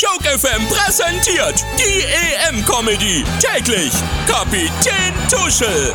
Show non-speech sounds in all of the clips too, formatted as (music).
Joke FM präsentiert die EM-Comedy. Täglich Kapitän Tuschel.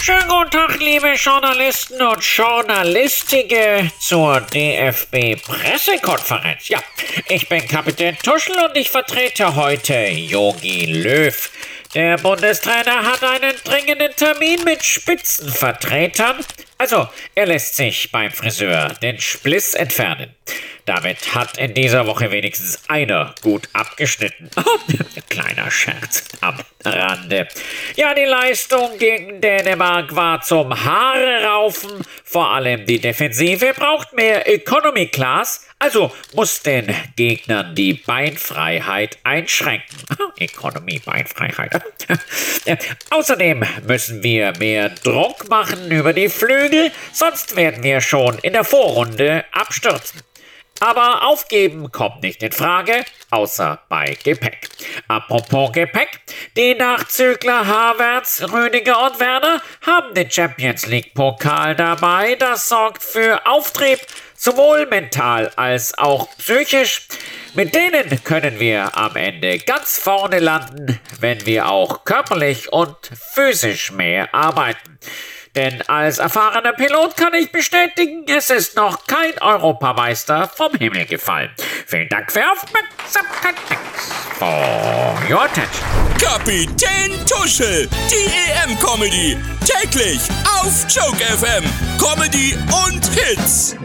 Schönen guten Tag, liebe Journalisten und Journalistige zur DFB-Pressekonferenz. Ja, ich bin Kapitän Tuschel und ich vertrete heute Yogi Löw. Der Bundestrainer hat einen dringenden Termin mit Spitzenvertretern. Also, er lässt sich beim Friseur den Spliss entfernen. Damit hat in dieser Woche wenigstens einer gut abgeschnitten. (laughs) Kleiner Scherz am Rande. Ja, die Leistung gegen Dänemark war zum Haare raufen. Vor allem die Defensive braucht mehr Economy Class, also muss den Gegnern die Beinfreiheit einschränken. (laughs) Economy, Beinfreiheit. (laughs) Außerdem müssen wir mehr Druck machen über die Flügel, sonst werden wir schon in der Vorrunde abstürzen. Aber aufgeben kommt nicht in Frage, außer bei Gepäck. Apropos Gepäck, die Nachzügler Havertz, Rüdiger und Werner haben den Champions League Pokal dabei. Das sorgt für Auftrieb, sowohl mental als auch psychisch. Mit denen können wir am Ende ganz vorne landen, wenn wir auch körperlich und physisch mehr arbeiten. Denn als erfahrener Pilot kann ich bestätigen, es ist noch kein Europameister vom Himmel gefallen. Vielen Dank für Aufmerksamkeit. For your attention. Kapitän Tuschel, die EM-Comedy. Täglich auf Joke FM. Comedy und Hits.